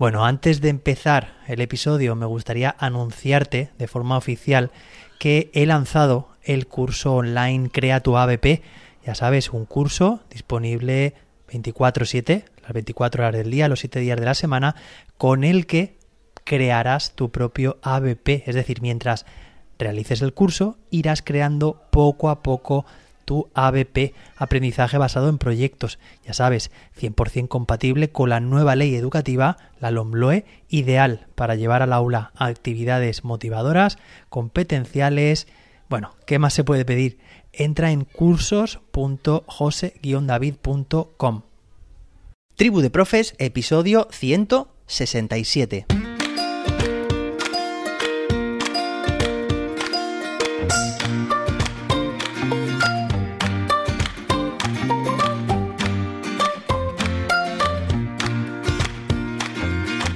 Bueno, antes de empezar el episodio me gustaría anunciarte de forma oficial que he lanzado el curso online Crea tu ABP. Ya sabes, un curso disponible 24/7, las 24 horas del día, los 7 días de la semana, con el que crearás tu propio ABP. Es decir, mientras realices el curso, irás creando poco a poco tu ABP, aprendizaje basado en proyectos. Ya sabes, 100% compatible con la nueva ley educativa, la LOMLOE, ideal para llevar al aula actividades motivadoras, competenciales. Bueno, ¿qué más se puede pedir? Entra en cursos.jose-david.com. Tribu de Profes, episodio 167.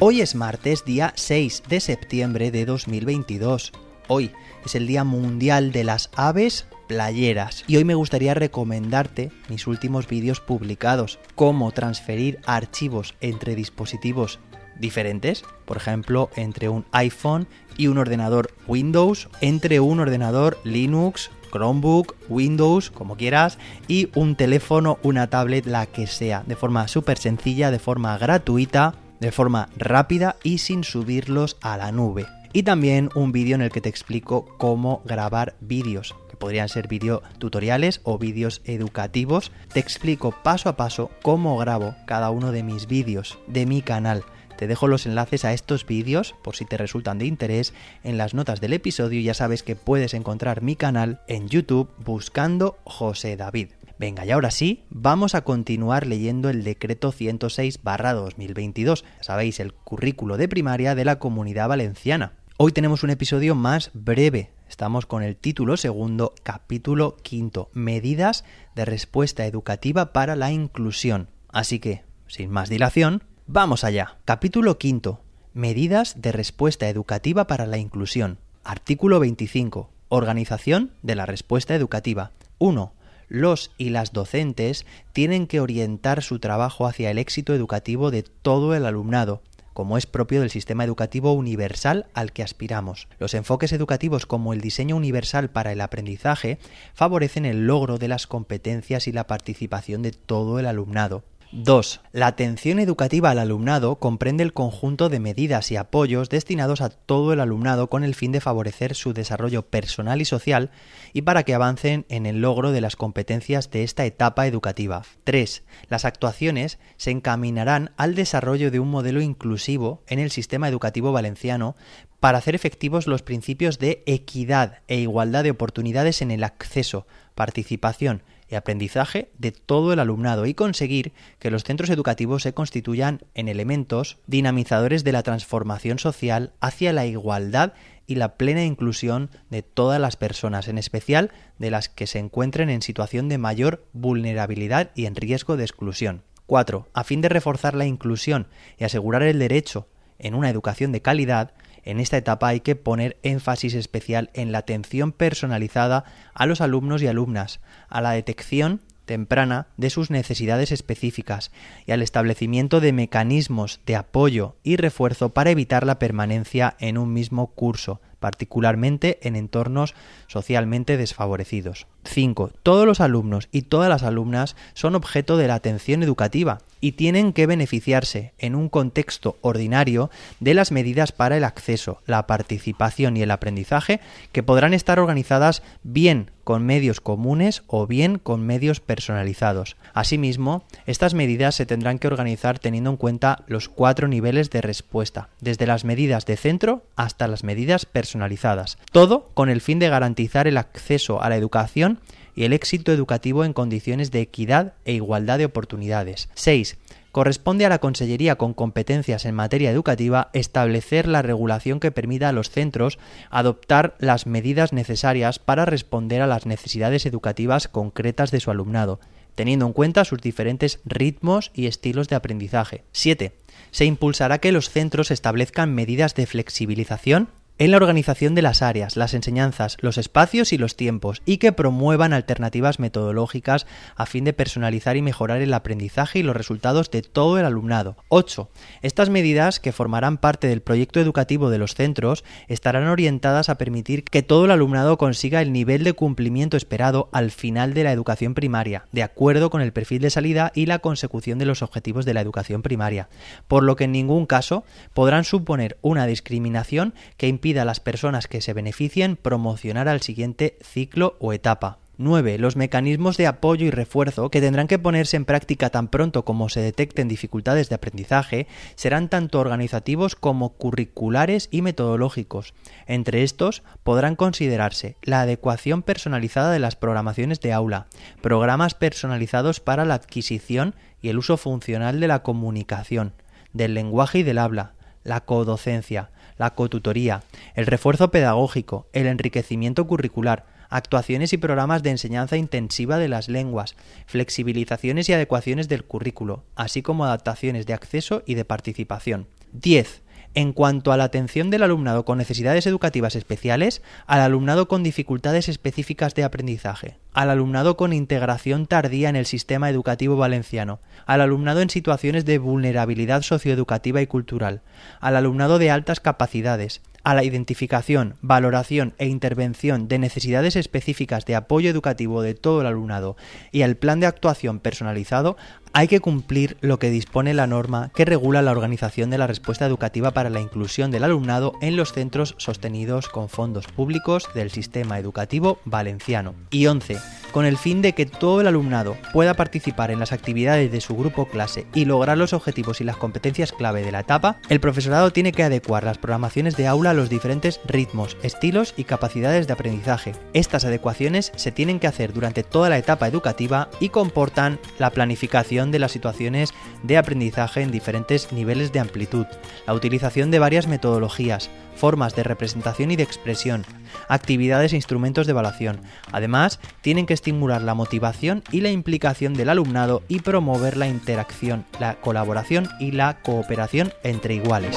Hoy es martes, día 6 de septiembre de 2022. Hoy es el Día Mundial de las Aves Playeras. Y hoy me gustaría recomendarte mis últimos vídeos publicados, cómo transferir archivos entre dispositivos diferentes, por ejemplo, entre un iPhone y un ordenador Windows, entre un ordenador Linux, Chromebook, Windows, como quieras, y un teléfono, una tablet, la que sea, de forma súper sencilla, de forma gratuita de forma rápida y sin subirlos a la nube. Y también un vídeo en el que te explico cómo grabar vídeos, que podrían ser vídeo tutoriales o vídeos educativos. Te explico paso a paso cómo grabo cada uno de mis vídeos de mi canal. Te dejo los enlaces a estos vídeos por si te resultan de interés en las notas del episodio. Ya sabes que puedes encontrar mi canal en YouTube buscando José David. Venga, y ahora sí, vamos a continuar leyendo el decreto 106-2022, sabéis, el currículo de primaria de la comunidad valenciana. Hoy tenemos un episodio más breve. Estamos con el título segundo, capítulo quinto, medidas de respuesta educativa para la inclusión. Así que, sin más dilación, vamos allá. Capítulo quinto, medidas de respuesta educativa para la inclusión. Artículo 25, organización de la respuesta educativa. 1 los y las docentes tienen que orientar su trabajo hacia el éxito educativo de todo el alumnado, como es propio del sistema educativo universal al que aspiramos. Los enfoques educativos como el diseño universal para el aprendizaje favorecen el logro de las competencias y la participación de todo el alumnado. 2. La atención educativa al alumnado comprende el conjunto de medidas y apoyos destinados a todo el alumnado con el fin de favorecer su desarrollo personal y social y para que avancen en el logro de las competencias de esta etapa educativa. 3. Las actuaciones se encaminarán al desarrollo de un modelo inclusivo en el sistema educativo valenciano para hacer efectivos los principios de equidad e igualdad de oportunidades en el acceso, participación, y aprendizaje de todo el alumnado y conseguir que los centros educativos se constituyan en elementos dinamizadores de la transformación social hacia la igualdad y la plena inclusión de todas las personas, en especial de las que se encuentren en situación de mayor vulnerabilidad y en riesgo de exclusión. 4. A fin de reforzar la inclusión y asegurar el derecho en una educación de calidad, en esta etapa hay que poner énfasis especial en la atención personalizada a los alumnos y alumnas, a la detección temprana de sus necesidades específicas y al establecimiento de mecanismos de apoyo y refuerzo para evitar la permanencia en un mismo curso, particularmente en entornos socialmente desfavorecidos. 5. Todos los alumnos y todas las alumnas son objeto de la atención educativa y tienen que beneficiarse en un contexto ordinario de las medidas para el acceso, la participación y el aprendizaje que podrán estar organizadas bien con medios comunes o bien con medios personalizados. Asimismo, estas medidas se tendrán que organizar teniendo en cuenta los cuatro niveles de respuesta, desde las medidas de centro hasta las medidas personalizadas, todo con el fin de garantizar el acceso a la educación y el éxito educativo en condiciones de equidad e igualdad de oportunidades. 6. Corresponde a la Consellería con competencias en materia educativa establecer la regulación que permita a los centros adoptar las medidas necesarias para responder a las necesidades educativas concretas de su alumnado, teniendo en cuenta sus diferentes ritmos y estilos de aprendizaje. 7. Se impulsará que los centros establezcan medidas de flexibilización en la organización de las áreas, las enseñanzas, los espacios y los tiempos, y que promuevan alternativas metodológicas a fin de personalizar y mejorar el aprendizaje y los resultados de todo el alumnado. 8. Estas medidas, que formarán parte del proyecto educativo de los centros, estarán orientadas a permitir que todo el alumnado consiga el nivel de cumplimiento esperado al final de la educación primaria, de acuerdo con el perfil de salida y la consecución de los objetivos de la educación primaria, por lo que en ningún caso podrán suponer una discriminación que impida a las personas que se beneficien promocionar al siguiente ciclo o etapa. 9. Los mecanismos de apoyo y refuerzo que tendrán que ponerse en práctica tan pronto como se detecten dificultades de aprendizaje serán tanto organizativos como curriculares y metodológicos. Entre estos podrán considerarse la adecuación personalizada de las programaciones de aula, programas personalizados para la adquisición y el uso funcional de la comunicación, del lenguaje y del habla, la codocencia, la cotutoría, el refuerzo pedagógico, el enriquecimiento curricular, actuaciones y programas de enseñanza intensiva de las lenguas, flexibilizaciones y adecuaciones del currículo, así como adaptaciones de acceso y de participación. 10. En cuanto a la atención del alumnado con necesidades educativas especiales, al alumnado con dificultades específicas de aprendizaje, al alumnado con integración tardía en el sistema educativo valenciano, al alumnado en situaciones de vulnerabilidad socioeducativa y cultural, al alumnado de altas capacidades, a la identificación, valoración e intervención de necesidades específicas de apoyo educativo de todo el alumnado y al plan de actuación personalizado, hay que cumplir lo que dispone la norma que regula la organización de la respuesta educativa para la inclusión del alumnado en los centros sostenidos con fondos públicos del sistema educativo valenciano. Y 11 con el fin de que todo el alumnado pueda participar en las actividades de su grupo clase y lograr los objetivos y las competencias clave de la etapa, el profesorado tiene que adecuar las programaciones de aula a los diferentes ritmos, estilos y capacidades de aprendizaje. Estas adecuaciones se tienen que hacer durante toda la etapa educativa y comportan la planificación de las situaciones de aprendizaje en diferentes niveles de amplitud, la utilización de varias metodologías, formas de representación y de expresión, actividades e instrumentos de evaluación. Además, tienen que estimular la motivación y la implicación del alumnado y promover la interacción, la colaboración y la cooperación entre iguales.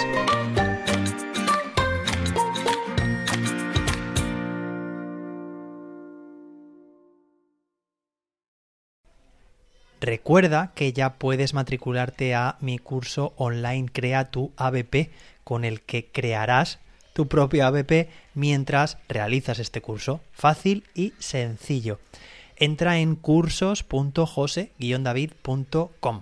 Recuerda que ya puedes matricularte a mi curso online Crea tu ABP, con el que crearás tu propio app mientras realizas este curso. Fácil y sencillo. Entra en cursos.jose-david.com.